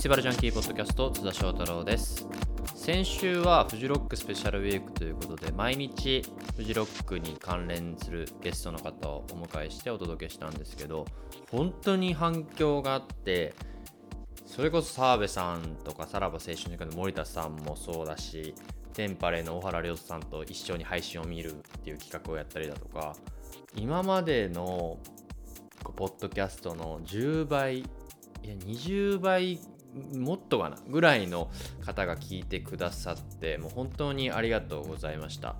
スティバルジャンキーポッドキャスト津田翔太郎です。先週はフジロックスペシャルウィークということで毎日フジロックに関連するゲストの方をお迎えしてお届けしたんですけど本当に反響があってそれこそ澤部さんとかさらば青春時間の森田さんもそうだしテンパレーの小原亮さんと一緒に配信を見るっていう企画をやったりだとか今までのポッドキャストの10倍いや20倍もっとかなぐらいの方が聞いてくださってもう本当にありがとうございました。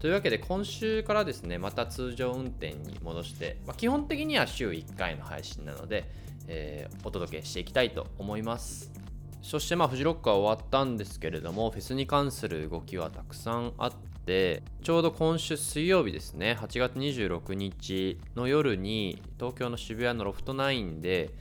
というわけで今週からですねまた通常運転に戻して、まあ、基本的には週1回の配信なので、えー、お届けしていきたいと思います。そしてまあフジロックは終わったんですけれどもフェスに関する動きはたくさんあってちょうど今週水曜日ですね8月26日の夜に東京の渋谷のロフト9で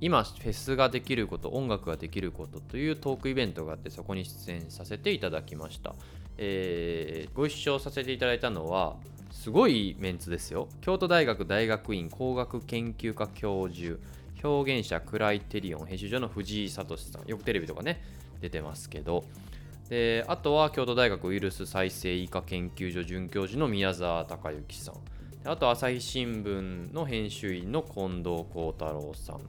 今フェスができること音楽ができることというトークイベントがあってそこに出演させていただきました、えー、ご一緒させていただいたのはすごいメンツですよ。京都大学大学院工学研究科教授表現者クライテリオン編集所の藤井聡さんよくテレビとかね出てますけど。であとは京都大学ウイルス再生医科研究所准教授の宮沢隆之さん。あと朝日新聞の編集員の近藤幸太郎さん。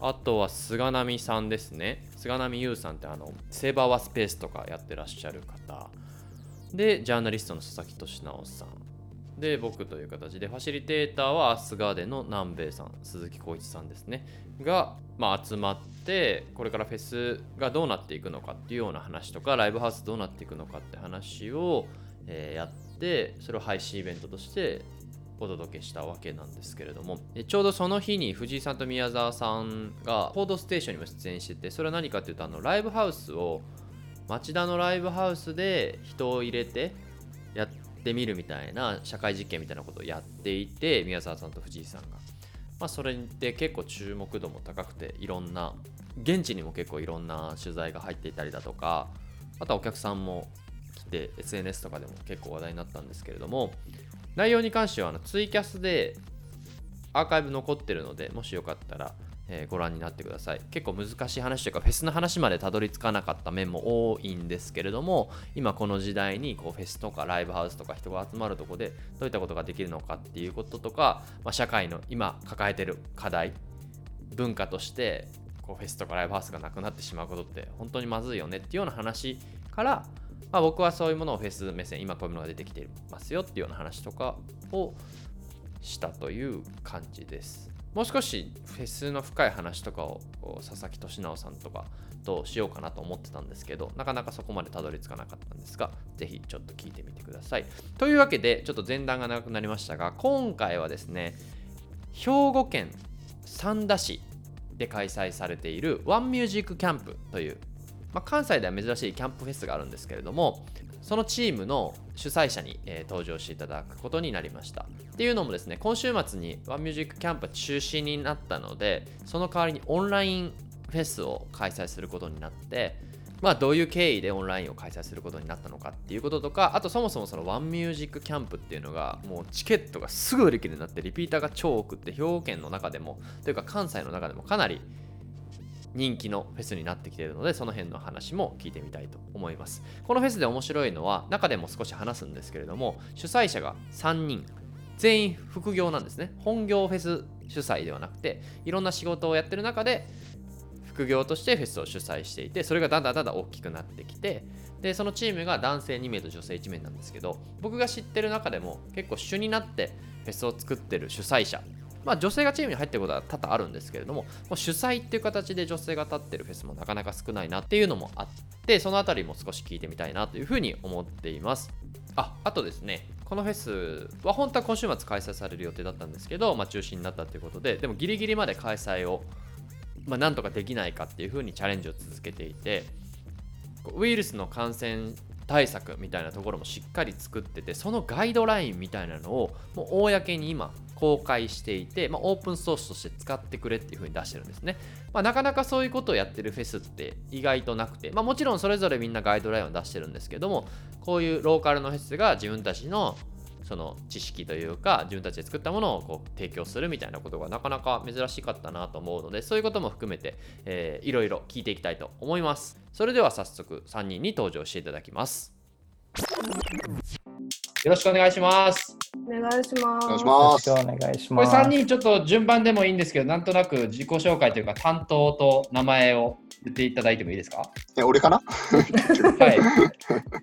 あとは菅波さんですね。菅波優さんってあの、セーバーワスペースとかやってらっしゃる方。で、ジャーナリストの佐々木俊直さん。で、僕という形で、ファシリテーターはアスガーデンの南米さん、鈴木浩一さんですね。が、まあ、集まって、これからフェスがどうなっていくのかっていうような話とか、ライブハウスどうなっていくのかって話を、えー、やって、それを配信イベントとしてお届けしたわけなんですけれどもちょうどその日に藤井さんと宮沢さんが「報道ステーション」にも出演しててそれは何かっていうとあのライブハウスを町田のライブハウスで人を入れてやってみるみたいな社会実験みたいなことをやっていて宮沢さんと藤井さんが。まあ、それで結構注目度も高くていろんな現地にも結構いろんな取材が入っていたりだとかあとはお客さんも来て SNS とかでも結構話題になったんですけれども内容に関してはあのツイキャスでアーカイブ残ってるのでもしよかったら、えー、ご覧になってください。結構難しい話というかフェスの話までたどり着かなかった面も多いんですけれども今この時代にこうフェスとかライブハウスとか人が集まるとこでどういったことができるのかっていうこととか、まあ、社会の今抱えてる課題文化としてこうフェスとかライブハウスがなくなってしまうことって本当にまずいよねっていうような話からまあ、僕はそういうものをフェス目線今こういうものが出てきてますよっていうような話とかをしたという感じです。もう少しフェスの深い話とかを佐々木俊直さんとかとしようかなと思ってたんですけどなかなかそこまでたどり着かなかったんですがぜひちょっと聞いてみてください。というわけでちょっと前段が長くなりましたが今回はですね兵庫県三田市で開催されている ONE MUSIC CAMP というまあ、関西では珍しいキャンプフェスがあるんですけれどもそのチームの主催者に、えー、登場していただくことになりました。っていうのもですね今週末に ONE MUSIC CAMP 中止になったのでその代わりにオンラインフェスを開催することになってまあどういう経緯でオンラインを開催することになったのかっていうこととかあとそもそもその ONE MUSIC CAMP っていうのがもうチケットがすぐ売り切れになってリピーターが超多くって兵庫県の中でもというか関西の中でもかなり人気のフェスになってきているのでその辺の話も聞いてみたいと思います。このフェスで面白いのは中でも少し話すんですけれども主催者が3人全員副業なんですね。本業フェス主催ではなくていろんな仕事をやってる中で副業としてフェスを主催していてそれがだんだんだんだん大きくなってきてでそのチームが男性2名と女性1名なんですけど僕が知ってる中でも結構主になってフェスを作ってる主催者まあ、女性がチームに入ってることは多々あるんですけれども、も主催っていう形で女性が立ってるフェスもなかなか少ないなっていうのもあって、そのあたりも少し聞いてみたいなというふうに思っています。あ、あとですね、このフェスは本当は今週末開催される予定だったんですけど、まあ、中止になったということで、でもギリギリまで開催を、まあ、なんとかできないかっていうふうにチャレンジを続けていて、ウイルスの感染対策みたいなところもしっかり作っててそのガイドラインみたいなのをもう公に今公開していて、まあ、オープンソースとして使ってくれっていう風に出してるんですね、まあ、なかなかそういうことをやってるフェスって意外となくて、まあ、もちろんそれぞれみんなガイドラインを出してるんですけどもこういうローカルのフェスが自分たちのその知識というか自分たちで作ったものをこう提供するみたいなことがなかなか珍しかったなと思うのでそういうことも含めて、えー、いろいろ聞いていきたいと思います。それでは早速3人に登場していただきます。よろしくお願いしますお願いします。お願いしよろますしくお。願いしこれます。3人ちょっと順番でもいいんですけどなんとなく自己紹介というか担当と名前を言っていただいてもいいですか？え、俺かな？はい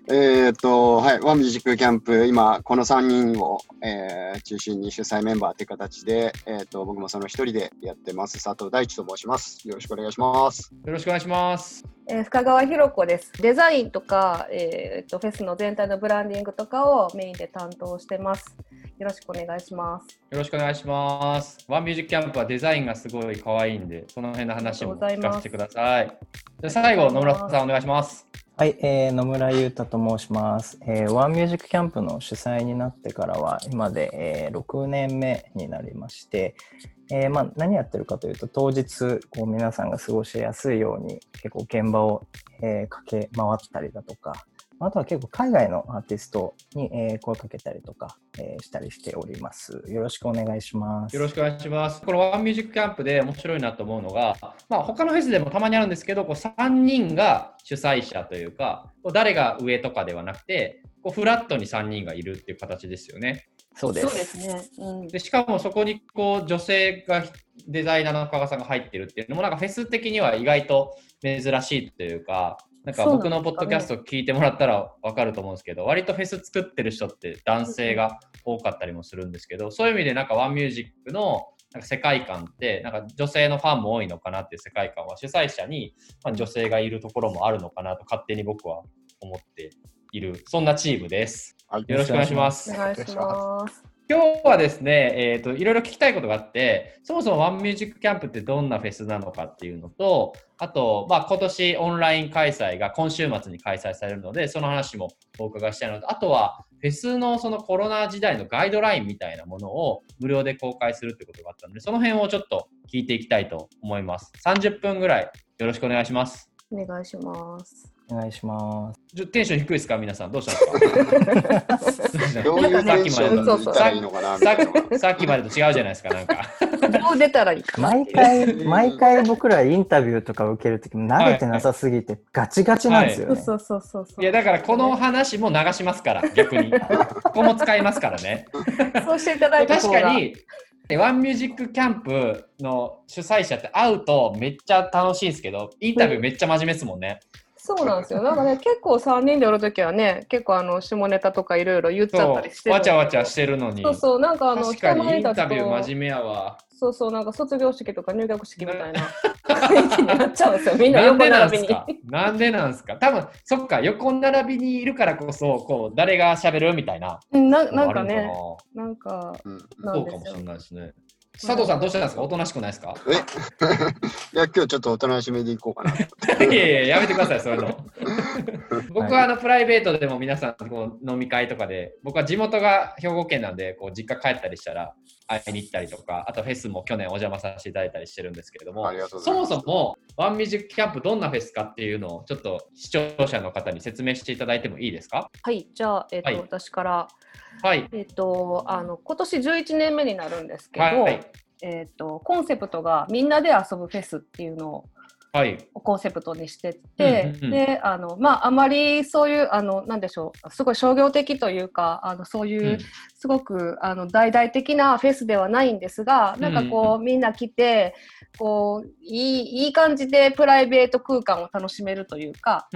えーっと、はい、ワンミュージックキャンプ、今、この3人を、えー中心に主催メンバーという形で、えーっと、僕もその一人でやってます。佐藤大地と申します。よろしくお願いします。よろしくお願いしますえー深川ひろ子です。デザインとか、えー、とフェスの全体のブランディングとかをメインで担当してます。よろしくお願いします。よろしくお願いします。ワンミュージックキャンプはデザインがすごい可愛いんで、その辺の話も聞かせてください。じゃあ最後、野村さんお願いします。はい、えー野村優太と申します。えーワンミュージックキャンプの主催になってからは、今で、えー6年目になりまして、えーまあ、何やってるかというと、当日、こう皆さんが過ごしやすいように、結構現場を、えー駆け回ったりだとか、あとは結構海外のアーティストに、えー声かけたりとか、えーしたりしております。よろしくお願いします。よろしくお願いします。このワンミュージックキャンプで面白いなと思うのが、まあ、他のフェスでもたまにあるんですけど、こう3人が主催者というか、こう誰が上とかではなくて、こうフラットに3人がいるっていう形ですよね。そうです。そうですね。うん、でしかもそこにこう女性がデザイナーの加賀さんが入ってるっていうのもなんかフェス的には意外と珍しいというかなんか僕のポッドキャスト聞いてもらったら分かると思うんですけど割とフェス作ってる人って男性が多かったりもするんですけどそういう意味でなんかワンミュージックのなんか世界観ってなんか女性のファンも多いのかなっていう世界観は主催者にまあ女性がいるところもあるのかなと勝手に僕は思っているそんなチームです。はい、よろしくお願いします。お願いします。今日はですね、えーと、いろいろ聞きたいことがあって、そもそもワンミュージックキャンプってどんなフェスなのかっていうのと、あと、まあ、今年オンライン開催が今週末に開催されるので、その話もお伺いしたいのと、あとは、フェスのそのコロナ時代のガイドラインみたいなものを無料で公開するってことがあったので、その辺をちょっと聞いていきたいと思います。30分ぐらいよろしくお願いします。お願いします。お願いします。ちょテンション低いですか皆さん。どうしたんですか？どういうテンションでいいのかなみさっきまでと違うじゃないですか、なんか。どう出たらいいか毎。回、毎回僕らインタビューとか受けるときも慣れてなさすぎて ガチガチなんですよね。そうそうそうそう。いやだからこの話も流しますから逆に ここも使いますからねそうしていただいた方が確かにワンミュージックキャンプの主催者って会うとめっちゃ楽しいんですけどインタビューめっちゃ真面目ですもんね、そうなんですよ。なんかね、結構3人でおるときはね、結構あの下ネタとかいろいろ言っちゃったりしてるわちゃわちゃししてるのに。そうそう、なんかあの、確かにインタビュー真面目やわそうそう、なんか卒業式とか入学式みたいな。雰囲気になっちゃうんですよ。みんな横並びに。なんでなんすか？多分そっか横並びにいるからこそこう誰が喋るみたいな。うんななんかね、な。んか、そうかもしれ。ないですね佐藤さんどうしたんですか？おとなしくないですか？え？いや、今日ちょっとおとなしめでいこうかな。いやいや、やめてください、そういうの。僕はあのプライベートでも皆さんこう飲み会とかで、僕は地元が兵庫県なんで、こう実家帰ったりしたら会いに行ったりとか、あとフェスも去年お邪魔させていただいたりしてるんですけれどもそもそもワンミュージックキャンプどんなフェスかっていうのをちょっと視聴者の方に説明していただいてもいいですか？はい、じゃあ、えっ、と、はい。私から、はい。えっ、と、あの、今年11年目になるんですけど、はい。えっ、と、コンセプトがみんなで遊ぶフェスっていうのをはい。コンセプトにしてて、うんうんうんで、あの、まあ、あまりそういう、あの、なんでしょう、すごい商業的というか、あの、そういう、うんすごくあの大々的なフェスではないんですが、なんかこう、みんな来てこういいいい感じでプライベート空間を楽しめるというか、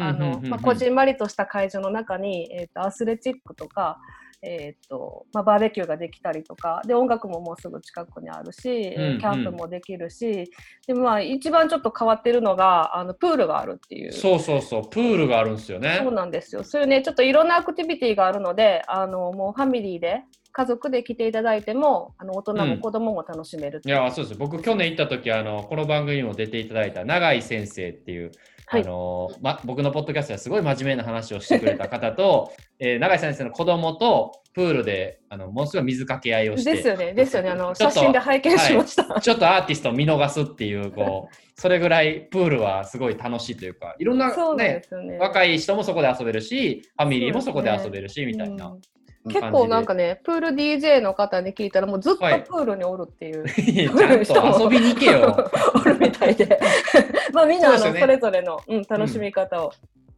こじんまりとした会場の中に、えー、とアスレチックとか、えーとまあ、バーベキューができたりとかで音楽ももうすぐ近くにあるし、えーうんうんキャンプもできるしで、まあ、一番ちょっと変わってるのがあのプールがあるっていう。そうそうそう、プールがあるんですよねそう。なんですよ。そういうね、ちょっといろんなアクティビティがあるので、あのもうファミリーで、家族で来ていただいても、あの大人うんも子供も楽しめるっていや、そうです。僕、去年行った時あのこの番組にも出ていただいた永井先生っていう、はいあのま、僕のポッドキャストですごい真面目な話をしてくれた方と、えー永井先生の子供とプールであのものすごい水かけ合いをして、ですよね、ですよね。あの 写真で拝見しました。ちょっとアーティストを見逃すっていう、こう、それぐらいプールはすごい楽しいというか、いろんなね、ね。若い人もそこで遊べるし、ファミリーもそこで遊べるし、みたいな。うん結構なんかね、プール DJ の方に聞いたら、もうずっとプはいールにおるっていう、いやちゃんと遊びに行けよ。おるみたいで、まあみんなあのそ,、れぞれの、うん、楽しみ方を、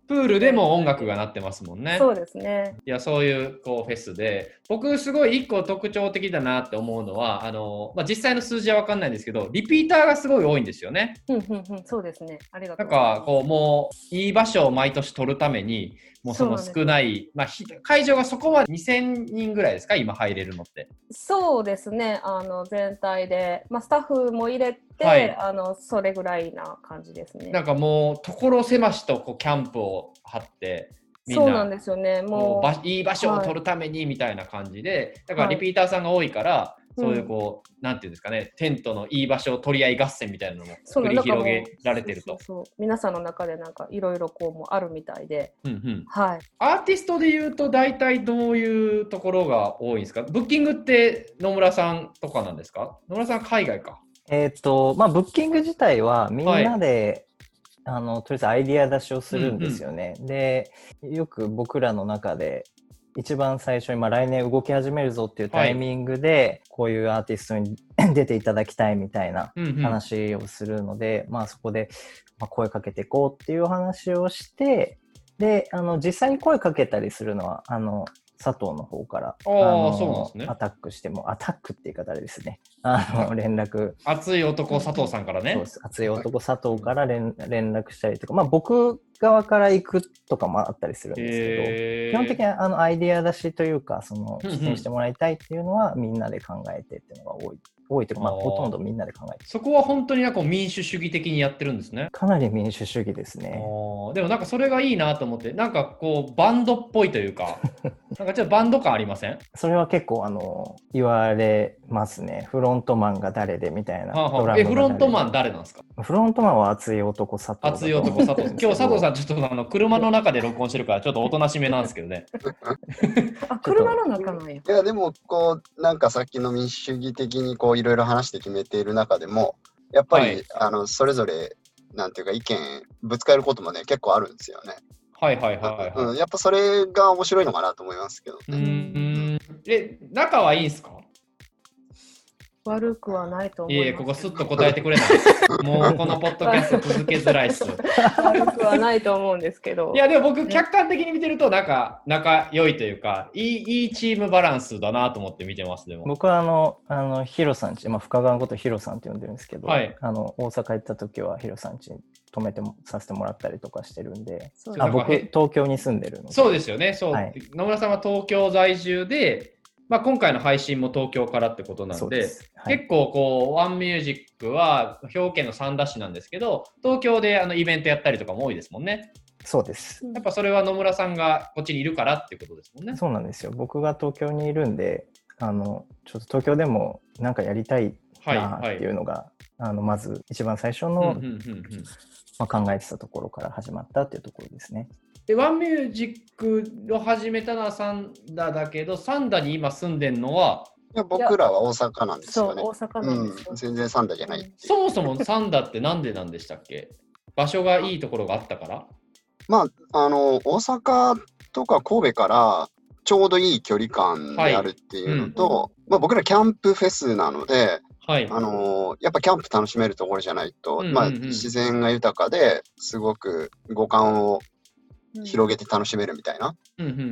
プールでも音楽が鳴ってますもんね。そうですね。いやそういうこうフェスで僕すごい一個特徴的だなって思うのはあの、まあ、実際の数字は分かんないんですけどリピーターがすごい多いんですよね。うんうんうん、そうですね。ありがとなうんございます。かこうもういい場所を毎年取るためにもうその少ないまあ、ひ会場がそこは2000人ぐらいですか？今入れるのって。そうですね。あの全体で、まあスタッフも入れて、はいあのそれぐらいな感じですね。なんかもう所狭しとこうキャンプを張ってみんそうなんなですよね。ももういい場所を取るためにみたいな感じで、だからはいリピーターさんが多いから、うんそういうこう、なんていうんですかねテントのいい場所を取り合い合戦みたいなのもそう繰り広げられてると。そうそうそう皆さんの中でなんかいろいろこうもあるみたいで、うんうんはい。アーティストで言うと大体どういうところが多いんですか？ブッキングって野村さんとかなんですか？野村さんは海外か。えっ、と、まあ、ブッキング自体はみんなで、あの、とりあえずアイディア出しをするんですよね。で、よく僕らの中で、一番最初に、まあ、来年動き始めるぞっていうタイミングで、こういうアーティストに出ていただきたいみたいなうんうん。話をするので、まあそこで、まあ、声かけていこうっていう話をして、で、あの、実際に声かけたりするのは、あの、佐藤の方から、あーのそうなんですねアタックしても、アタックって言い方ですね。あの、連絡、熱い男佐藤さんからねそうで。す。熱い男佐藤から連連絡したりとか、まあ僕側から行くとかもあったりするんですけど、基本的にあのアイディア出しというか、その出演してもらいたいっていうのはみんなで考えてっていうのが多い。多いというか、まあほとんどみんなで考えてそこは本当になんか民主主義的にやってるんですね。かなり民主主義ですね。でもなんかそれがいいなと思って、なんかこうバンドっぽいというか、なんかちょっとバンド感ありません？それは結構あの言われますね。フロントマンが誰でみたいな。はあはあえ、フロントマン誰誰なんですか？でフロントマンは熱い男佐藤熱い男佐藤。今日佐藤さん。んちょっとあの車の中で録音してるからちょっとおとなしめなんですけどね。あ、車の中なんや。いや、でも、こう、なんかさっきの民主主義的に、こう、いろいろ話して決めている中でも、やっぱり、はいあの、それぞれ、なんていうか、意見、ぶつかることもね、結構あるんですよね。はいはいはいはい。うん、やっぱそれが面白いのかなと思いますけどうね。ーん。え、仲はいいんすか？悪くはないと思いえいえ。ここスッと答えてくれない。もうこのポッドキャスト続けづらいっす。悪くはないと思うんですけど。いや、でも僕、客観的に見てると、なんか仲良いというか、いいいいチームバランスだなと思って見てます、でも。僕はあの、あの、ヒロさんち、まあ、深川のことヒロさんって呼んでるんですけど、はいあの、大阪行った時はヒロさんちに泊めてもさせてもらったりとかしてるんで、そうあ、僕、へ東京に住んでるので。そうですよね。そう。はい野村さんは東京在住で、まあ、今回の配信も東京からってことなんで。はい結構こう、ワンミュージックは兵庫県の三田市なんですけど、東京であのイベントやったりとかも多いですもんね。そうです。やっぱそれは野村さんがこっちにいるからってことですもんね。そうなんですよ。僕が東京にいるんで、あの、ちょっと東京でもなんかやりたいはいなってはい。いうのが、あの、まず一番最初の、まあ、考えてたところから始まったっていうところですね。で、ワンミュージックを始めたのはサンダだけど、サンダに今住んでるのは、いや僕らは大阪なんですそう、よね。大阪なんですようん、。全然サンダじゃない。そもそもサンダってなんでなんでしたっけ？場所がいいところがあったから？まあ、あの、大阪とか神戸からちょうどいい距離感であるっていうのと、まあ僕らキャンプフェスなので、はい。あのやっぱキャンプ楽しめるところじゃないと、うんうんうん。まあ自然が豊かですごく五感を広げて楽しめるみたいな、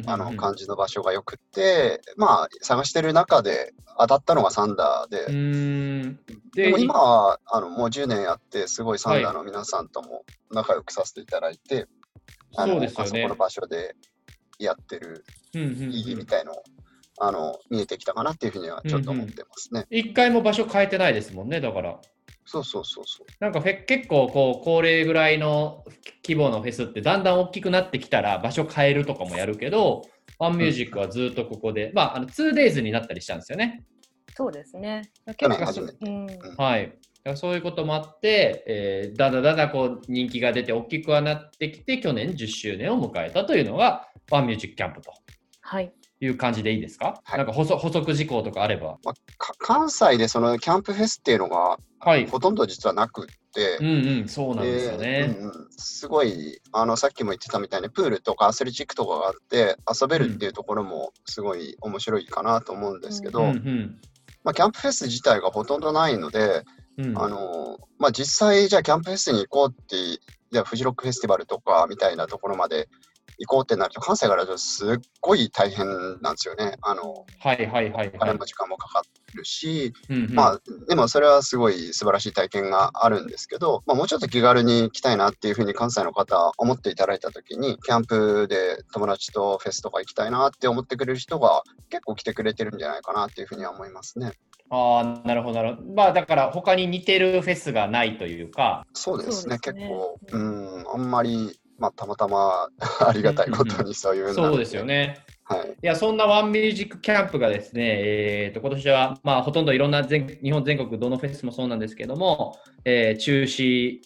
あの感じの場所がよくって、まあ探してる中で当たったのがサンダーで。でも今はあのもう10年やって、すごいサンダーの皆さんとも仲良くさせていただいて、あのそうですよね。あそこの場所でやってる意義みたいの、あの見えてきたかなっていうふうにはちょっと思ってますね。一回も場所変えてないですもんね、だから。そうそうそうそう。なんかフェ結構こう高齢ぐらいの規模のフェスってだんだん大きくなってきたら場所変えるとかもやるけど、ワンミュージックはずっとここで、まあ、あの 2days になったりしたんですよね。そうですね。結構初めて。うん。はい。そういうこともあって、えーだんだんだんだんこう人気が出て大きくはなってきて、去年10周年を迎えたというのが、ワンミュージックキャンプとはい。いう感じでいいですか、はい。なんか補足補足事項とかあれば。まあ、か関西でそのキャンプフェスっていうのがはい。ほとんど実はなくって、うんうん、そうなんですよね。うんうん。すごいあのさっきも言ってたみたいにプールとかアスレチックとかがあって遊べるっていうところもすごい面白いかなと思うんですけど、うんうん。まあ、キャンプフェス自体がほとんどないので、うん。あのまあ、実際じゃあキャンプフェスに行こうってじゃあフジロックフェスティバルとかみたいなところまで行こうってなると関西からだとすっごい大変なんですよね。あのはいはいはいおはい。金も時間もかかるし、うんうんまあ、でもそれはすごい素晴らしい体験があるんですけど、まあ、もうちょっと気軽に行きたいなっていうふうに関西の方思っていただいたときに、キャンプで友達とフェスとか行きたいなって思ってくれる人が結構来てくれてるんじゃないかなっていうふうには思いますね。ああ、なるほどなるほど。まあだから他に似てるフェスがないというか、そうですね、そうですね結構、うん、あんまり、まあ、たまたまありがたいことにそういうのそうですよ。ね。はい。いや、そんなワンミュージックキャンプがですね、えー、と今年は、まあ、ほとんどいろんな全日本全国どのフェスもそうなんですけども、えー中止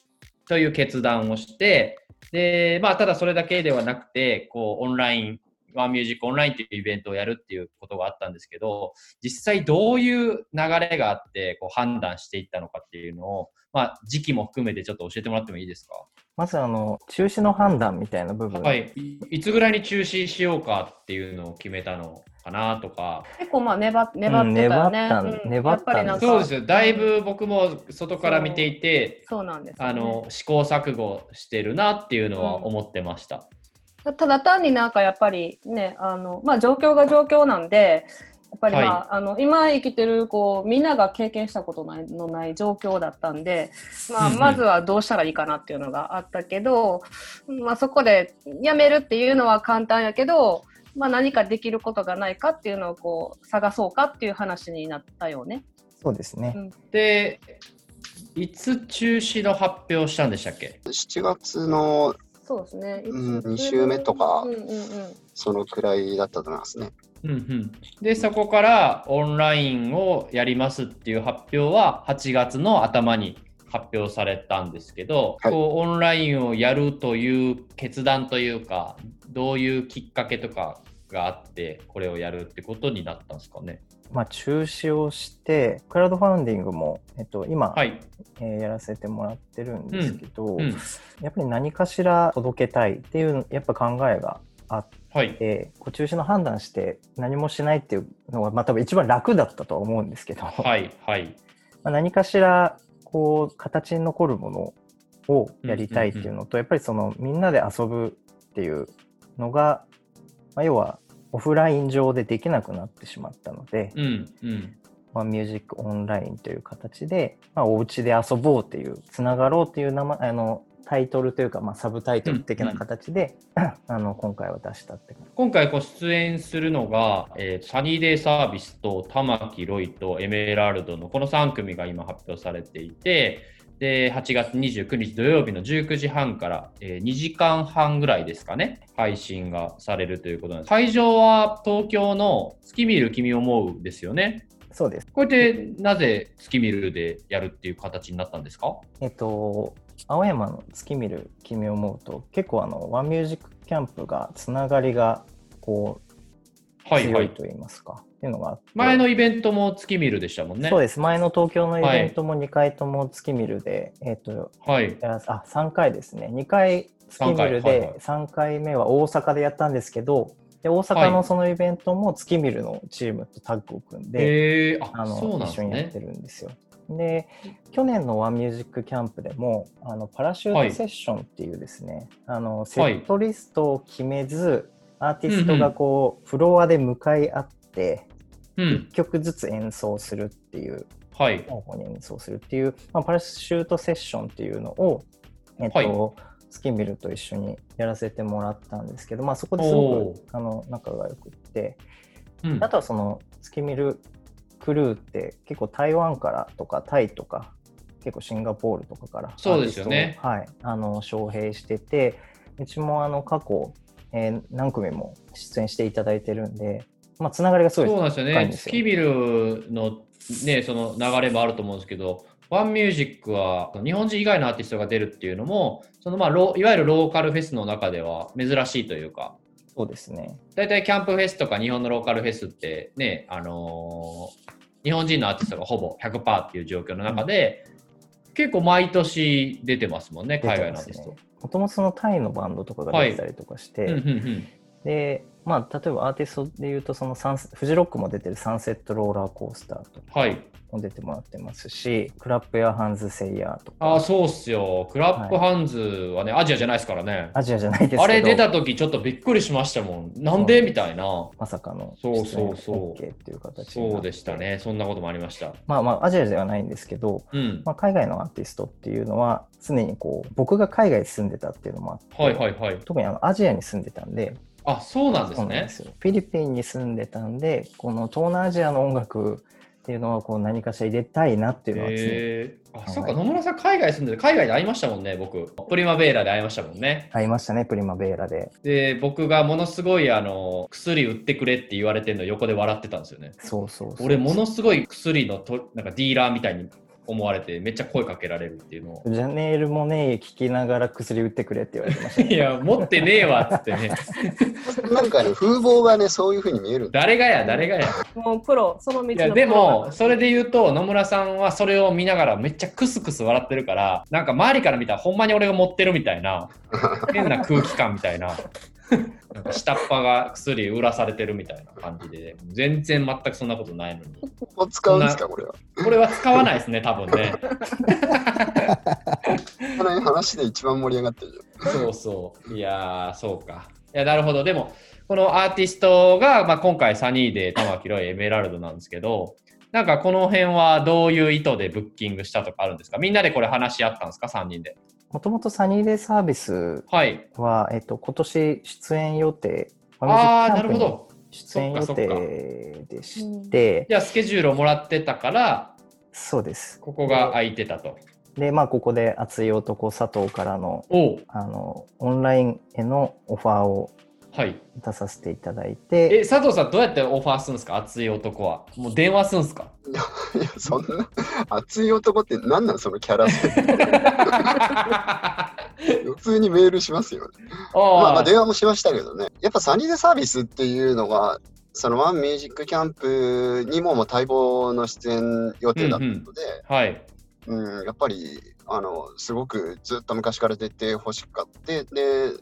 という決断をして、でまあ、ただそれだけではなくて、こうオンライン、ワンミュージックオンラインというイベントをやるっていうことがあったんですけど、実際どういう流れがあってこう判断していったのかっていうのを、まあ、時期も含めてちょっと教えてもらってもいいですか？まずあの中止の判断みたいな部分、はい、いいつぐらいに中止しようかっていうのを決めたのかなとか、結構まあ粘っ粘ってたよね。粘ったうん。粘ったんやっぱりなんかそうですよ、だいぶ僕も外から見ていて、そうなんですよね、あの試行錯誤してるなっていうのは思ってました。ただ単になんかやっぱりね、あのまあ、状況が状況なんで、やっぱり、まあはあの今生きてるこうみんなが経験したことないのない状況だったんで、まあ、うんうん。まずはどうしたらいいかなっていうのがあったけど、まあ、そこでやめるっていうのは簡単やけど、まあ、何かできることがないかっていうのをこう探そうかっていう話になったよね。そうですね、うん。で、いつ中止の発表したんでしたっけ？7月のそうですね。うん二週目とか。うんうんうんそのくらいだったと思いますね。うんうん、でそこからオンラインをやりますっていう発表は8月の頭に発表されたんですけど、はいこうオンラインをやるという決断というかどういうきっかけとかがあってこれをやるってことになったんですかね。まあ、中止をしてクラウドファンディングも、えっと、今、はい、えーやらせてもらってるんですけど、うん、やっぱり何かしら届けたいっていうやっぱ考えがあっはい、てこう中止の判断して何もしないっていうのが、まあ、多分一番楽だったとは思うんですけど、はい、はい。まあ、何かしらこう形に残るものをやりたいっていうのと、やっぱりそのみんなで遊ぶっていうのが、まあ、要はオフライン上でできなくなってしまったので、うん、うん。まあ、ミュージックオンラインという形で、まあ、お家で遊ぼうっていうつながろうっていう名前あのタイトルというか、まあ、サブタイトル的な形で、あの今回は出したって今回ご出演するのが、えーサニーデイサービスと玉木ロイとエメラルドのこの3組が今発表されていて、で8月29日土曜日の19時半から、えー2時間半ぐらいですかね、配信がされるということなんです。会場は東京の月見る君を思うですよね。そうです。これでなぜ月見るでやるっていう形になったんですか？えっと、青山の月見る君を思うと結構あのワンミュージックキャンプがつながりがこうはいはい。強いと言いますか、っていうのが前のイベントも月見るでしたもんね。そうです前の東京のイベントも2回とも月見るで、えっとはい。あ3回ですね2回月見るで3回目は大阪でやったんですけどで大阪のそのイベントも月見るのチームとタッグを組んで、へえー、ああのそうなんです一緒にやってね。るんですよ。で去年のワンミュージックキャンプでもあのパラシュートセッションっていうですね、あのセットリストを決めず、アーティストがこう、フロアで向かい合ってうん。1。曲ずつ演奏するっていうはい。交互に演奏するっていう、まあ、パラシュートセッションっていうのを、えっとはい。スキミルと一緒にやらせてもらったんですけど、まあ、そこですごおくあの仲が良くって、うん。あとはその月見るクルーって結構台湾からとかタイとか結構シンガポールとかからそうですよね。はい、あの招聘しててうちもあの過去、えー何組も出演していただいてるんで、まあ、つながりがすごいそうなんですよね。すよ。月見るのね、その流れもあると思うんですけど、ワンミュージックは日本人以外のアーティストが出るっていうのも、そのまあロいわゆるローカルフェスの中では珍しいというか、そうですね。大体キャンプフェスとか日本のローカルフェスってね、あのー日本人のアーティストがほぼ100%っていう状況の中で、結構毎年出てますもんね、海外のアーティスト。もともとそのタイのバンドとかが出てたりとかして、うんうんうん。で、まあ、例えばアーティストで言うと、そのサンフジロックも出てるサンセットローラーコースターとか。はい。も出てもらってますし、クラップやハンズセイヤーとか、ああ、そうっすよ。クラップハンズはね、アジアじゃないですからね。アジアじゃないですあれ出た時ちょっとびっくりしましたもん。なんでみたいな。まさかのそうそうそうっていう形そうでしたね。そんなこともありました。まあまあ、アジアではないんですけど、うん。まあ、海外のアーティストっていうのは、常にこう、僕が海外に住んでたっていうのもあって、はいはいはい。特にあのアジアに住んでたんで、あ、そうなんですね。フィリピンに住んでたんで、この東南アジアの音楽っていうのはこう何かしら入れたいなっていうのは常に、えー、あ、はいそっか、野村さん海外住んでて、海外で会いましたもんね、僕。プリマベーラで会いましたもんね。ありましたね、プリマベーラで。で、僕がものすごい、あの、薬売ってくれって言われてるの横で笑ってたんですよね。そうそうそう。俺、ものすごい薬のとなんかディーラーみたいに思われて、めっちゃ声かけられるっていうのを。ジャネール・モネー聞きながら薬売ってくれって言われてました、ね。いや、持ってねえわっつってね。なんかね、風貌がね、そういうふうに見える。誰がや、誰がや。もうプロ、その道のでも、それで言うと、野村さんはそれを見ながらめっちゃクスクス笑ってるから、なんか周りから見たらほんまに俺が持ってるみたいな、変な空気感みたいな。なんか下っ端が薬売らされてるみたいな感じで、全然全くそんなことないのに。ここ使うんですか、これは？これは使わないですね、多分ね。この話で一番盛り上がってるじそうそう。いやー、そうか。いや、なるほど。でも、このアーティストが、まあ、今回サニーで玉木ロイエメラルドなんですけど、なんかこの辺はどういう意図でブッキングしたとかあるんですか？みんなでこれ話し合ったんですか ?3 人で。もともとサニーデーサービスはい。は、えっと、今年出演予定、あー、なるほど。出演予定でして、じゃあスケジュールをもらってたから、そうです。ここが空いてたと。で、まあ、ここで熱い男佐藤からの、あの、オンラインへのオファーをはい。出させていただいえ、て、佐藤さんどうやってオファーするんですか？熱い男は。もう電話するんですか？いや、そんな、熱い男って何なんそのキャラ 普通にメールしますよね。まあ、まああ電話もしましたけどね。やっぱサニーデサービスっていうのが、そのワンミュージックキャンプにももう待望の出演予定だったので、あ、はい。うん、やっぱり、あの、すごくずっと昔から出てほしかって、で、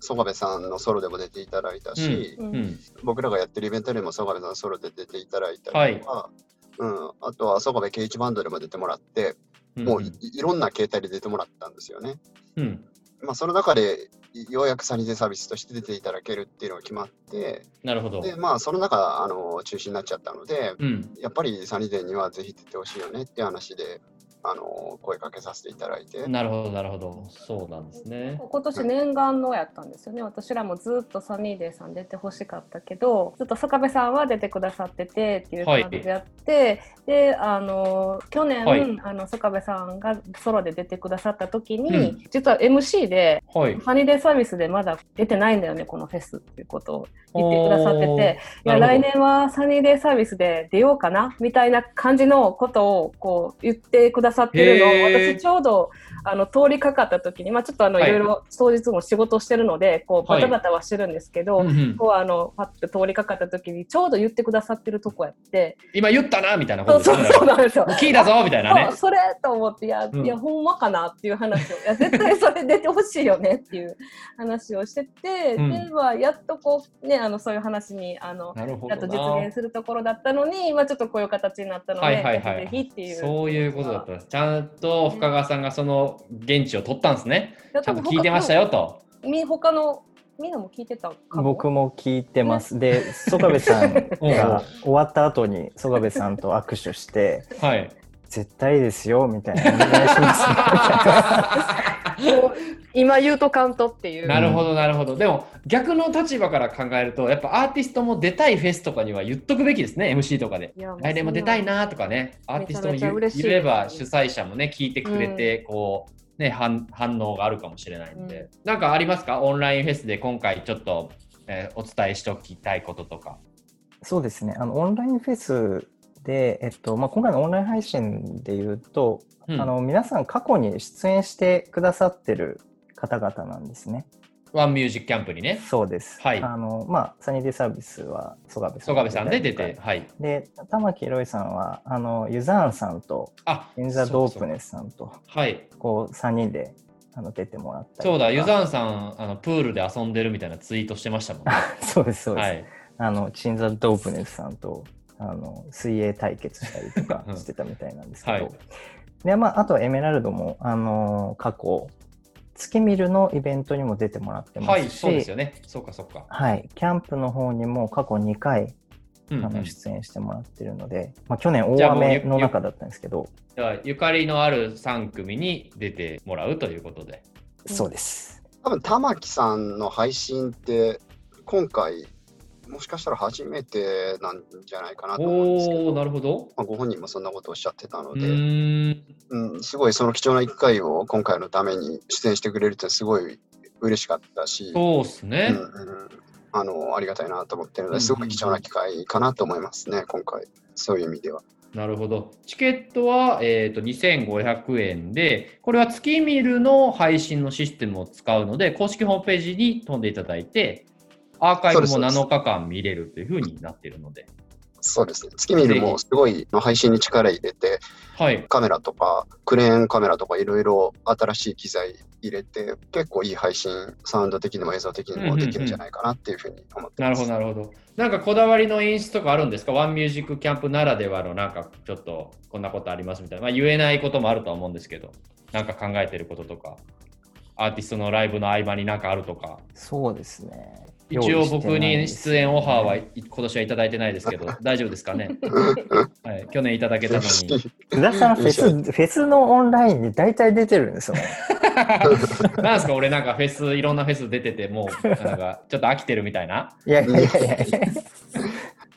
曽我部さんのソロでも出ていただいたし、うんうん。僕らがやってるイベントでも曽我部さんソロで出ていただいたりとか、うん、あとは曽我部圭一バンドでも出てもらって、もういいろんな形態で出てもらったんですよね。うん。まあ、その中でいようやくサニーデサービスとして出ていただけるっていうのが決まって、なるほど。で、まあ、その中、あの、中止になっちゃったので、うん。やっぱりサニーデーにはぜひ出てほしいよねっていう話で、あの、声かけさせていただいて、なるほど、なるほど。そうなんですね。今年念願のやったんですよね。私らもずっとサニーデーさん出てほしかったけど、ずっと坂部さんは出てくださっててっていう感じでやって、で、あの、去年、はいあの、坂部さんがソロで出てくださった時に、うん実は MC で、はい。サニーデーサービスでまだ出てないんだよね、このフェスっていうことを言ってくださってて、いや、来年はサニーデーサービスで出ようかな、みたいな感じのことをこう言ってくださってるのを、私ちょうどあの通りかかった時に、まあちょっとあの、はい。いろいろ当日も仕事をしてるので、こうはい。バタバタはしてるんですけど、うんうんこうあの、パッと通りかかった時にちょうど言ってくださってるとこやって、今言ったなみたいなこそうそう。そうなんですよ。聞いたぞみたいなね。それと思っていや、うん。いやほんまかなっていう話を。いや絶対それ出てほしいよねっていう話をしてて、うん。でまあやっとこうねあのそういう話にあのやっと。実現するところだったのに、まあ、ちょっとこういう形になったので、はいはいはいぜひぜひっていう。そういうことだったんです。ちゃんと深川さんがその現地を取ったんですね。やちゃんと聞いてましたよと。み他のみんなも聞いてたかも僕も聞いてます。で、曽我部さんが うん終わった後に曽我部さんと握手して、はい。絶対ですよ、みたいな、お願いします、ね。もう今言うとカントっていうなるほどなるほど。でも逆の立場から考えるとやっぱアーティストも出たいフェスとかには言っとくべきですね MC とかで。来年も出たいなとかねアーティストも言えば主催者もね聞いてくれてこうね反反応があるかもしれないんで、なんかありますか？オンラインフェスで今回ちょっと、えーお伝えしておきたいこととか。そうですね。あの、オンラインフェスで、えっと、まあ、今回のオンライン配信で言うと、うんあの、皆さん過去に出演してくださってる方々なんですね。ワンミュージックキャンプにね。そうです。はいあの、まあ、サニーデイサービスは曽我部さん。曽我部さんで出て、。はい。で、玉木ロイさんは、あの、ユザーンさんと、あインザ・ドープス。ネスさんと、はい。こう、3人であの出てもらったそうだ、ユザンさん、あのプールで遊んでるみたいなツイートしてましたもんね。そうです、そうです。はい。あの、チンザ・ドープネスさんと、あの、水泳対決したりとかうん。してたみたいなんですけど、はい。で、まあ、あとはエメラルドも、あの、過去、月見るのイベントにも出てもらってまはい、すし、そうですよね。そうか、そうか。はい、キャンプの方にも過去2回うんうん。あの出演してもらってるので、まあ、去年大じゃあもうゆ雨の中だったんですけど、ではゆかりのある3組に出てもらうということで。そうです。多分玉木さんの配信って今回もしかしたら初めてなんじゃないかなと思うんですけど、なるほど。まあ、ご本人もそんなことをおっしゃってたのうで。うん、すごいその貴重な1回を今回のために出演してくれるってすごい嬉しかったし、そうっすね。うんうん、あのありがたいなと思ってるのですごく貴重な機会かなと思いますね、今回。そういう意味では。なるほど。チケットは、えー、と2500円で、これは月見るの配信のシステムを使うので、公式ホームページに飛んでいただいて、アーカイブもそうです7日間見れるというふうになっているので。そうですね。月見るもすごい配信に力入れて、はい。カメラとか、クレーンカメラとかいろいろ新しい機材入れて、結構いい配信、サウンド的にも映像的にもできるんじゃないかなっていうふうに思ってます。なるほど、なるほど。なんかこだわりの演出とかあるんですか？ワンミュージックキャンプならではのなんかちょっとこんなことありますみたいな。まあ言えないこともあるとは思うんですけど、なんか考えてることとか、アーティストのライブの合間になんかあるとか。そうですね。一応僕に出演オファーはい今年はいただいてないですけど、大丈夫ですかね、はい、去年いただけたのに。須田さん、フェス、フェスのオンラインに大体出てるんですよね。なんですか俺なんかフェス、いろんなフェス出てて、もうなんかちょっと飽きてるみたいな？いやいやいやいやい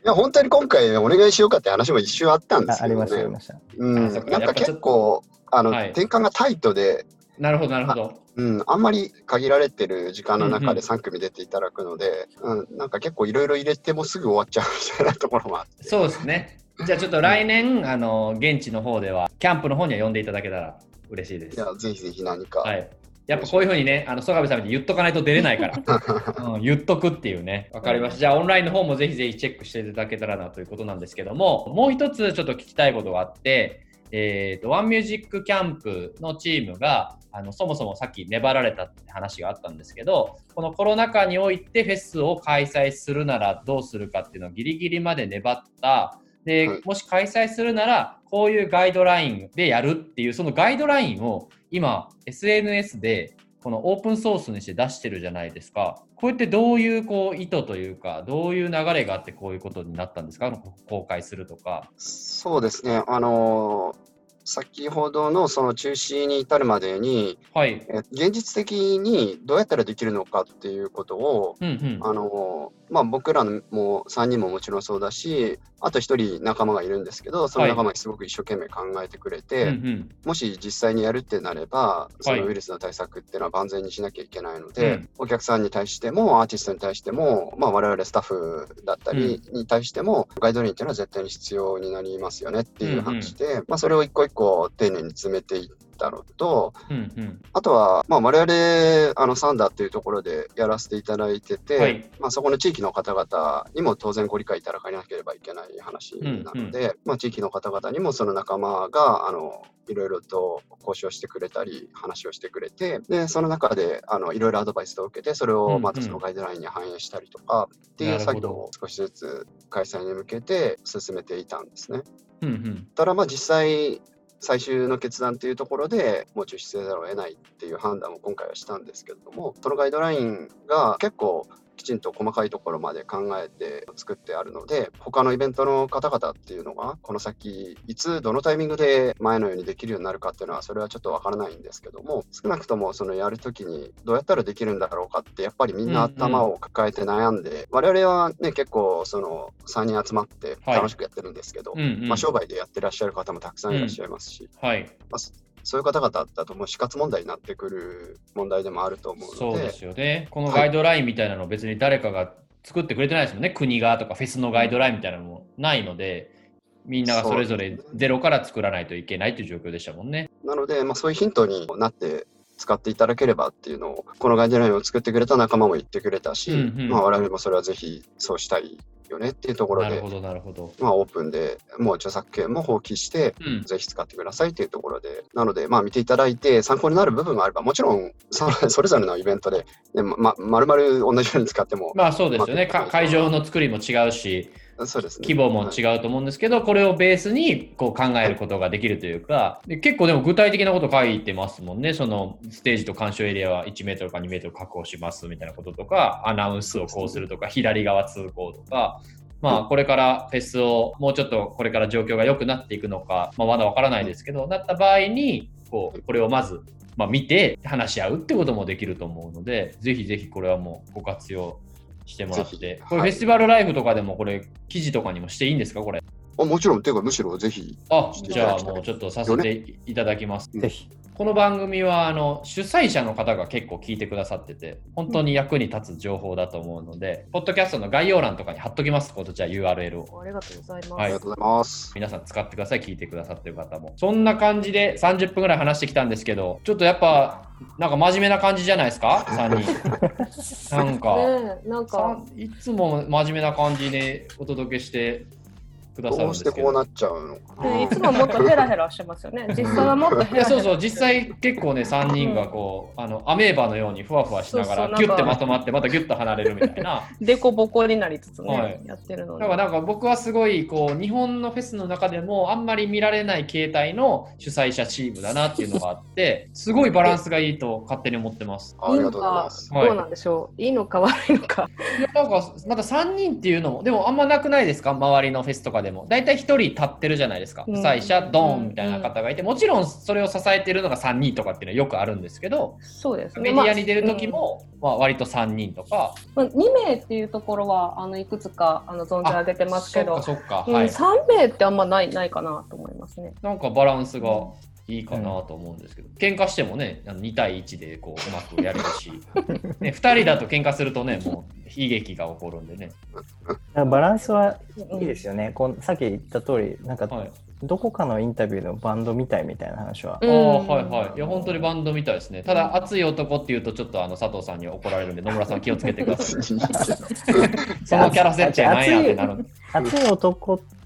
や、本当に今回お願いしようかって話も一瞬あったんですあありけどね。ました、ありました。うん、あそっかなんか結構、あの、はい転換がタイトで、なるほど、なるほど。うん、あんまり限られてる時間のうんうん中で3組出ていただくので、うんなんか結構いろいろ入れてもすぐ終わっちゃうみたいなところもあって。そうですね。じゃあちょっと来年、あの現地の方では、キャンプの方には呼んでいただけたら嬉しいです。いや、ぜひぜひ何か。はい。やっぱこういうふうにね、あの曽我部さんに言っとかないと出れないから、うん、言っとくっていうね。わかりました。じゃあオンラインの方もぜひぜひチェックしていただけたらなということなんですけども、もう一つちょっと聞きたいことがあって、えーと、ワンミュージックキャンプのチームが、あのそもそもさっき粘られたって話があったんですけど、このコロナ禍においてフェスを開催するならどうするかっていうのをギリギリまで粘った。で、はいもし開催するなら、こういうガイドラインでやるっていう、そのガイドラインを今、SNS でこのオープンソースにして出してるじゃないですか。こうやってどういうこう意図というか、どういう流れがあってこういうことになったんですか？公開するとか。そうですね。あのー先ほどのその中止に至るまでに、はい。え現実的にどうやったらできるのかっていうことを、うんうん。あのーまあ、僕らのも3人ももちろんそうだし、あと1人仲間がいるんですけど、その仲間がすごく一生懸命考えてくれて、うんうん。もし実際にやるってなれば、そはい。のウイルスの対策っていうのは万全にしなきゃいけないので、うん。お客さんに対しても、アーティストに対しても、まあ、我々スタッフだったりに対しても、ガイドラインっていうのは絶対に必要になりますよねっていう話で、まあ、それを一個一個丁寧に詰めていったのと、うんうん。あとは、まあ、我々、あの、サンダーっていうところでやらせていただいてて、はいまあ、そこの地域の方々にも当然ご理解いただかなければいけない話なので、まあ、地域の方々にもその仲間が、あの、いろいろと交渉してくれたり、話をしてくれて、で、その中で、あの、いろいろアドバイスを受けて、それうんうんをまたそのガイドラインに反映したりとか、っていう作業を少しずつ開催に向けて進めていたんですね。うんうん。ただまあ実際最終の決断というところでもう中止せざるを得ないっていう判断を今回はしたんですけれどもそのガイドラインが結構きちんと細かいところまで考えて作ってあるので他のイベントの方々っていうのがこの先いつどのタイミングで前のようにできるようになるかっていうのはそれはちょっとわからないんですけども少なくともそのやるときにどうやったらできるんだろうかってやっぱりみんな頭を抱えて悩んで、我々はね結構その3人集まって楽しくやってるんですけど、うんうん。まあ、商売でやってらっしゃる方もたくさんいらっしゃいますし、はい。まあ、そそういう方々だともう死活問題になってくる問題でもあると思うのでそうですよね。このガイドラインみたいなの別に誰かが作ってくれてないですもんね。国がとかフェスのガイドラインみたいなのもないので、みんながそれぞれゼロから作らないといけないという状況でしたもんね。なので、まあ、そういうヒントになって使っていただければっていうのを、このガイドラインを作ってくれた仲間も言ってくれたし、うんうんまあ我々もそれはぜひそうしたいよねっていうところで。まあオープンでもう著作権も放棄して、うんぜひ使ってくださいっていうところで、なので、まあ見ていただいて参考になる部分があれば、もちろんそ それぞれのイベントで、でま、まるまる同じように使っても、まあそうですよね。会場の作りも違うし、そうですね。規模もはい違うと思うんですけど、これをベースにこう考えることができるというか、で結構でも具体的なこと書いてますもんね。そのステージと鑑賞エリアは1メートルか2メートル確保しますみたいなこととか、アナウンスをこうするとか、左側通行とか、まあこれからフェスをもうちょっとこれから状況が良くなっていくのか、まあまだわからないですけど、なった場合に、こう、これをまず、まあ見て話し合うってこともできると思うので、ぜひぜひこれはもうご活用してもらっぜてひ、これフェスティバルライフとかでもこれ記事とかにもしていいんですかこれ。あもちろん、ていうかむしろぜひ、あ、じゃあもうちょっとさせていただきます。うんぜひ。この番組はあの主催者の方が結構聞いてくださってて、本当に役に立つ情報だと思うので、ポッドキャストの概要欄とかに貼っときます。こちら URL を。ありがとうございます。はいありがとうございます。皆さん使ってください。聞いてくださってる方も。そんな感じで30分ぐらい話してきたんですけど、ちょっとやっぱ、なんか真面目な感じじゃないですか ?3 人。なんか、ねえなんさか、いつも真面目な感じでお届けしてくださるんどうしてですけど。こうなっちゃうのかな。ねいつももっとヘラヘラしてますよね。実際はもっとヘラヘラ。いやそうそう実際結構ね3人がこうあのアメーバのようにふわふわしながらギュッてまとまってまたギュッと離れるみたいなデコボコになりつつね、はいやってるので。だからなんか僕はすごいこう日本のフェスの中でもあんまり見られない形態の主催者チームだなっていうのがあってすごいバランスがいいと勝手に思ってます。ありがとうございます。はいどうなんでしょう？いいのか悪いのか。いやなんかまた3人っていうのもでもあんまなくないですか？周りのフェスとかでも。大体1人立ってるじゃないですか。うん。主催者ドーンみたいな方がいて。もちろんそれを支えてるのが3人とかっていうのはよくあるんですけど。そうです。ね。メディアに出る時も、まあ、割と3人とか。まあ、2名っていうところはあのいくつかあの存じ上げてますけど、そっかそっか、うんはい、3名ってあんまないないかなと思いますね。なんかバランスがいいかなと思うんですけど、喧嘩してもねあの2対1でこううまくやれるし、ね、2人だと喧嘩するとねもう悲劇が起こるんでね、バランスはいいですよね。こうさっき言った通り、なんかはい、どこかのインタビューのバンドみたいみたいな話は、うんああはいはい。いや本当にバンドみたいですね。ただ熱い男っていうとちょっとあの佐藤さんに怒られるんで野村さん気をつけてください。そのキャラ設定なんやってなる。熱い男って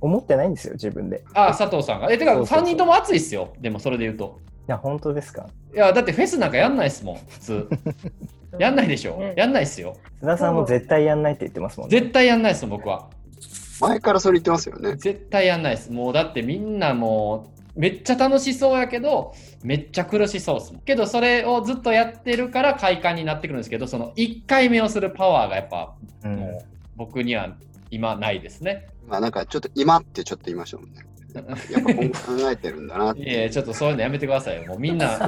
思ってないんですよ、自分で。あ佐藤さんがえてかそうそうそう3人とも熱いっすよでもそれで言うといや、本当ですかいやだってフェスなんかやんないっすもん普通 やんないでしょねやんないっすよ須田さんも絶対やんないって言ってますもんね。絶対やんないっす僕は前からそれ言ってますよね。絶対やんないです。もうだってみんなもうめっちゃ楽しそうやけどめっちゃ苦しそうっすもん。けどそれをずっとやってるから快感になってくるんですけどその1回目をするパワーがやっぱうんもう僕には今ないですね。まあなんかちょっと今ってちょっと言いましょうね。やっぱ今後考えてるんだなっていやちょっとそういうのやめてくださいよ。もうみんな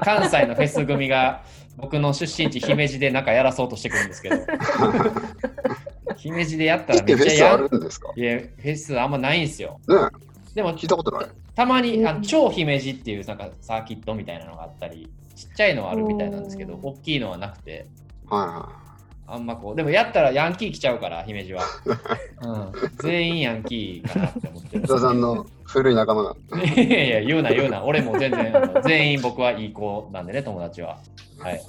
関西のフェス組が僕の出身地姫路でなんかやらそうとしてくるんですけど 姫路でやったらってフェスあめっちゃやる。るんですか？いやフェスあんまないんですよ。ねでも聞いたことない。たまにあうんの超姫路っていうなんかサーキットみたいなのがあったりちっちゃいのはあるみたいなんですけど大きいのはなくてはいはあんまこうでもやったらヤンキー来ちゃうから姫路は、うん、全員ヤンキーかなって思ってい。る。津田さんの古い仲間が。いやいや言うな言うな。俺も全然あの全員僕はいい子なんでね友達は。はい。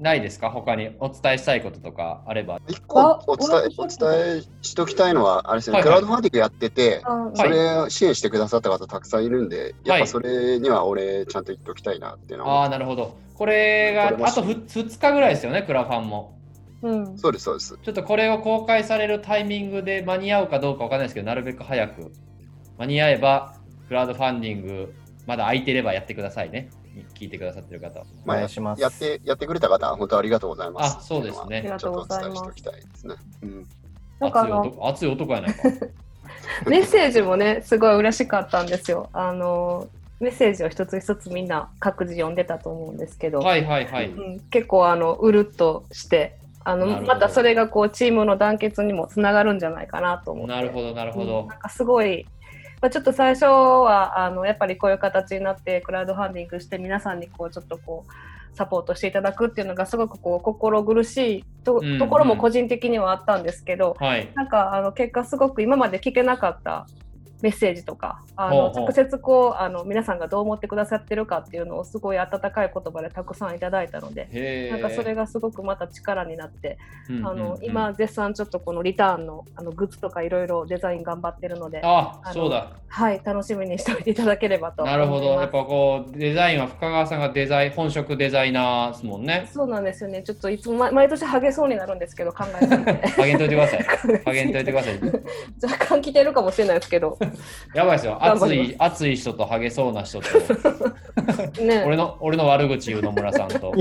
ないですか？他にお伝えしたいこととかあれば。一個あお伝えお伝えしときたいのは、あれですね、はいはい。クラウドファンディングやってて、あそれを支援してくださった方たくさんいるんで、やっぱそれには俺ちゃんと言っておきたいなっていうのはああなるほど。これがこれあと 2, 日ぐらいですよねクラファンもうん、そうです、そうです。ちょっとこれを公開されるタイミングで間に合うかどうかわかんないですけど、なるべく早く間に合えば、クラウドファンディング、まだ空いてればやってくださいね。聞いてくださってる方。まあお願いしますやってやってくれた方、本当ありがとうございます。あそうですねちょっとお伝えしておきたいですね。うんなんかあの熱い男熱い男やないか。メッセージもね、すごい嬉しかったんですよ。あのメッセージを一つ一つみんな各自読んでたと思うんですけど、はいはいはい。うん、結構あのうるっとして、あのまたそれがこうチームの団結にもつながるんじゃないかなと思って。なるほどなるほうんどな。んかすごい、まあ、ちょっと最初はあのやっぱりこういう形になってクラウドファンディングして皆さんにこうちょっとこうサポートしていただくっていうのがすごくこう心苦しいと,、うんうんところも個人的にはあったんですけど、はい。なんかあの結果すごく今まで聞けなかったメッセージとかあの直接こうあの皆さんがどう思ってくださってるかっていうのをすごい温かい言葉でたくさんいただいたので。へなんかそれがすごくまた力になって、うんあのうん。今絶賛ちょっとこのリターンのあのグッズとかいろいろデザイン頑張ってるので、ああのそうだ。はい楽しみにしておいていただければと。なるほど。やっぱこうデザインは深川さんがデザイン本職デザイナーですもんね。そうなんですよね。ちょっといつも毎毎年ハゲそうになるんですけど考えて励ん といてください。励んといてください。若干来てるかもしれないですけど、やばいですよ。熱い熱い人とハゲそうな人と。ね。俺の俺の悪口言う野村さんと。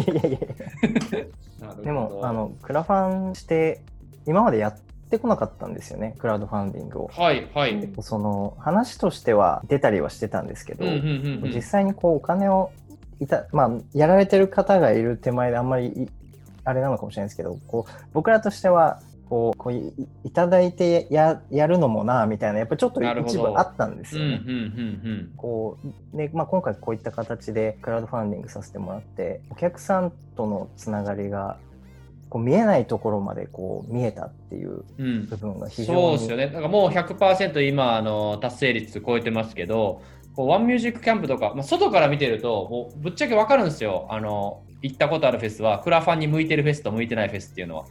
でもあのクラファンして今までやってこなかったんですよね。クラウドファンディングを。はいはい、うんその話としては出たりはしてたんですけど、実際にこうお金をいた、まあ、やられてる方がいる手前であんまりいあれなのかもしれないですけどこう僕らとしてはこうこういいただいてややるのもなみたいなやっぱちょっと一部あったんですよね。うんうんうんこうでまあ、今回こういった形でクラウドファンディングさせてもらってお客さんとのつながりがこう見えないところまでこう見えたっていううんうん部分が非常にそうですよね。だからもう100%今あの達成率超えてますけど、こうワンミュージックキャンプとか、まあ、外から見てるともうぶっちゃけわかるんですよ。あの行ったことあるフェスはクラファンに向いてるフェスと向いてないフェスっていうのは。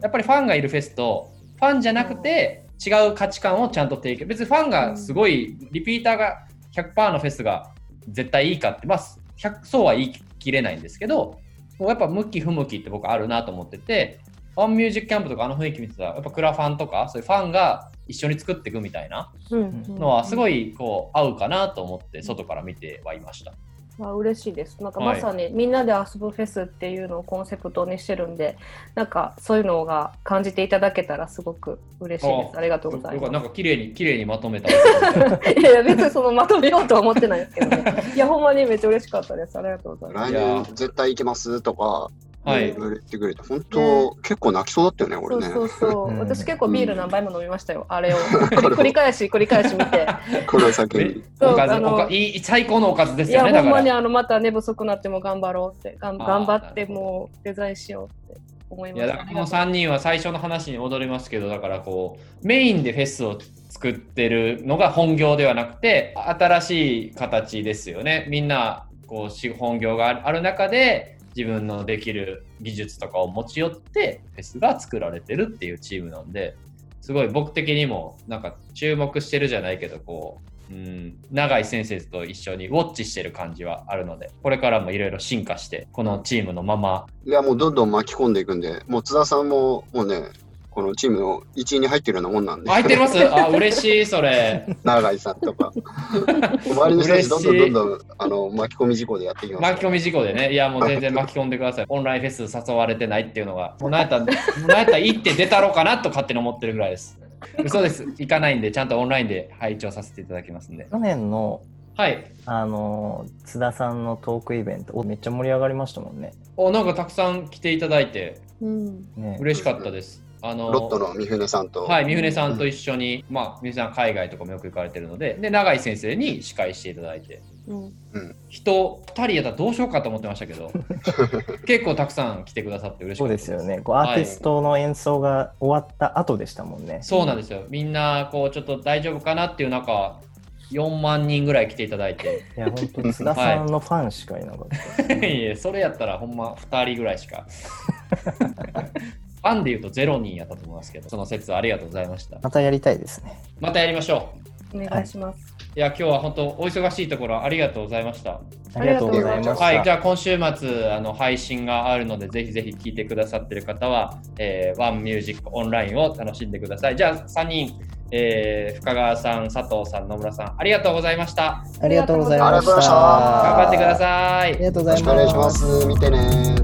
やっぱりファンがいるフェスとファンじゃなくて違う価値観をちゃんと提供。別にファンがすごいリピーターが100%のフェスが絶対いいかって、まあ、100そうは言い切れないんですけど、もうやっぱ向き不向きって僕あるなと思ってて、ファンミュージックキャンプとかあの雰囲気見てたら、やっぱクラファンとか、そういうファンが一緒に作っていくみたいなのはすごいこう合うかなと思って外から見てはいました。まあ嬉しいです。なんかはいまさにみんなで遊ぶフェスっていうのをコンセプトにしてるんで、なんかそういうのが感じていただけたらすごく嬉しいです。ありがとうございまなんか綺麗に綺麗にまとめた。す。いや別にそのまとめようとは思ってないですけどね。いやほんまにめっちゃ嬉しかったです。ありがとうございます。来年絶対行けますとか、はい言ってくれて、本当、結構泣きそうだったよね、俺ね。そうそうそう。うん私結構ビール何杯も飲みましたよ。あれを繰り返し繰り返し見て。これを先えに。そうおかずあのおかいい最高のおかずでいやすよね。だから。ほんまにあのまた寝不足になっても頑張ろうって、頑張ってもうデザインしようって思いまいやす。だからこの3人は最初の話に戻りますけどだからこうメインでフェスを作ってるのが本業ではなくて新しい形ですよねみんなこうし本業があるある中で自分のできる技術とかを持ち寄ってフェスが作られてるっていうチームなんですごい僕的にもなんか注目してるじゃないけどこう、うん、永井先生と一緒にウォッチしてる感じはあるのでこれからもいろいろ進化してこのチームのまま。いや、もうどんどん巻き込んでいくんで、もう津田さんも、もうね、このチームの一員に入ってるようなもんなんで、入ってます？あ嬉しいそれ 永井さんとか。周りの人たちどんどんどんどんあの巻き込み事故でやっていきます。巻き込み事故でね、いやもう全然巻き込んでください。オンラインフェス誘われてないっていうのが、もうなんやったら、もうなんやったら行って出たろうかなと勝手に思ってるぐらいです。嘘です。行かないんで、ちゃんとオンラインで配置をさせていただきますんで。去年のはい。あの津田さんのトークイベントおめっちゃ盛り上がりましたもんね。お、なんかたくさん来ていただいて、うん。ね嬉しかったです。あの、ロットの三船さんと。はい、三船さんと一緒に、まあ、三船さん海外とかもよく行かれてるので、で、永井先生に司会していただいて、うん。人2人やったらどうしようかと思ってましたけど、結構たくさん来てくださって嬉しかそうったですよね。こうアーティストの演奏が終わった後でしたもんね。そうなんですよ。みんな、こう、ちょっと大丈夫かなっていう中、4万人ぐらい来ていただいて、いや、本当津田さんのファンしかいなかった。い やそれやったらほんま2人ぐらいしか。ファンで言うと0人やったと思いますけど、その説ありがとうございました。またやりたいですね。またやりましょう。お願いします。いや、今日は本当お忙しいところありがとうございました。ありがとうございました。はい、じゃあ今週末あの配信があるので、ぜひぜひ聞いてくださってる方は、えー、ワンミュージックオンラインを楽しんでください。じゃあ3人、えー深川さん、佐藤さん、野村さん、ありがとうございました。ありがとうございましありがとうございましたた。頑張ってくださいあり。がとうございよろしくお願いしま。ますす。見てね